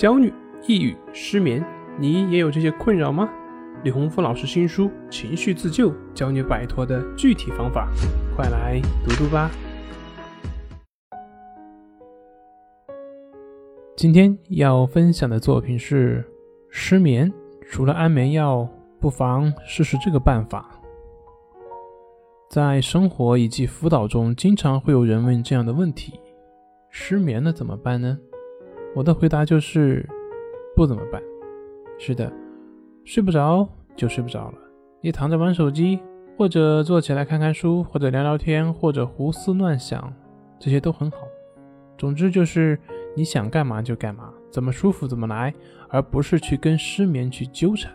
焦虑、抑郁、失眠，你也有这些困扰吗？李洪福老师新书《情绪自救》教你摆脱的具体方法，快来读读吧。今天要分享的作品是失眠，除了安眠药，不妨试试这个办法。在生活以及辅导中，经常会有人问这样的问题：失眠了怎么办呢？我的回答就是不怎么办。是的，睡不着就睡不着了。你躺着玩手机，或者坐起来看看书，或者聊聊天，或者胡思乱想，这些都很好。总之就是你想干嘛就干嘛，怎么舒服怎么来，而不是去跟失眠去纠缠。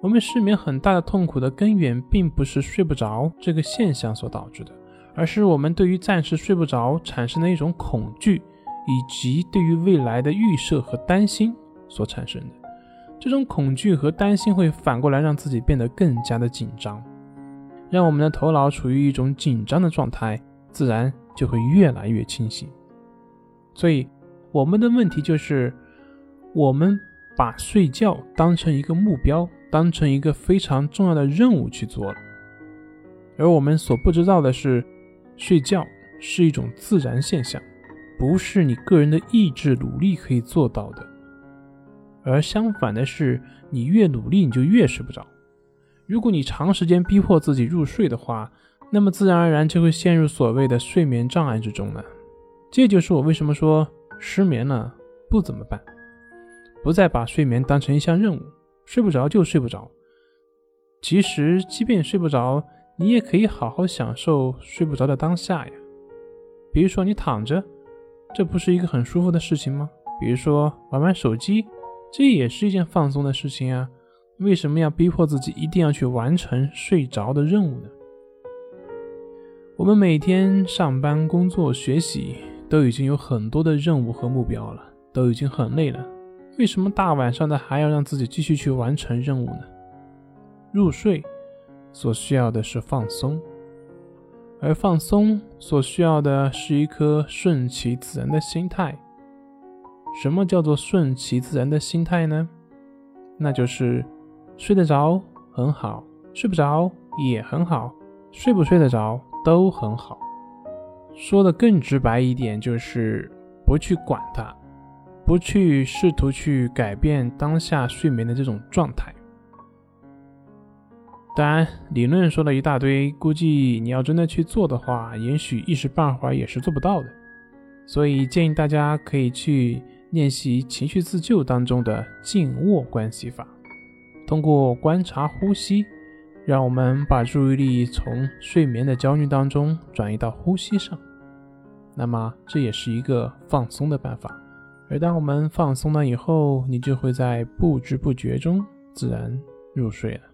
我们失眠很大的痛苦的根源，并不是睡不着这个现象所导致的，而是我们对于暂时睡不着产生的一种恐惧。以及对于未来的预设和担心所产生的这种恐惧和担心，会反过来让自己变得更加的紧张，让我们的头脑处于一种紧张的状态，自然就会越来越清醒。所以，我们的问题就是，我们把睡觉当成一个目标，当成一个非常重要的任务去做了，而我们所不知道的是，睡觉是一种自然现象。不是你个人的意志努力可以做到的，而相反的是，你越努力你就越睡不着。如果你长时间逼迫自己入睡的话，那么自然而然就会陷入所谓的睡眠障碍之中了。这就是我为什么说失眠了不怎么办，不再把睡眠当成一项任务，睡不着就睡不着。其实，即便睡不着，你也可以好好享受睡不着的当下呀。比如说，你躺着。这不是一个很舒服的事情吗？比如说玩玩手机，这也是一件放松的事情啊。为什么要逼迫自己一定要去完成睡着的任务呢？我们每天上班、工作、学习都已经有很多的任务和目标了，都已经很累了。为什么大晚上的还要让自己继续去完成任务呢？入睡所需要的是放松。而放松所需要的是一颗顺其自然的心态。什么叫做顺其自然的心态呢？那就是睡得着很好，睡不着也很好，睡不睡得着都很好。说的更直白一点，就是不去管它，不去试图去改变当下睡眠的这种状态。当然，理论说了一大堆，估计你要真的去做的话，也许一时半会儿也是做不到的。所以建议大家可以去练习情绪自救当中的静卧关系法，通过观察呼吸，让我们把注意力从睡眠的焦虑当中转移到呼吸上。那么这也是一个放松的办法。而当我们放松了以后，你就会在不知不觉中自然入睡了。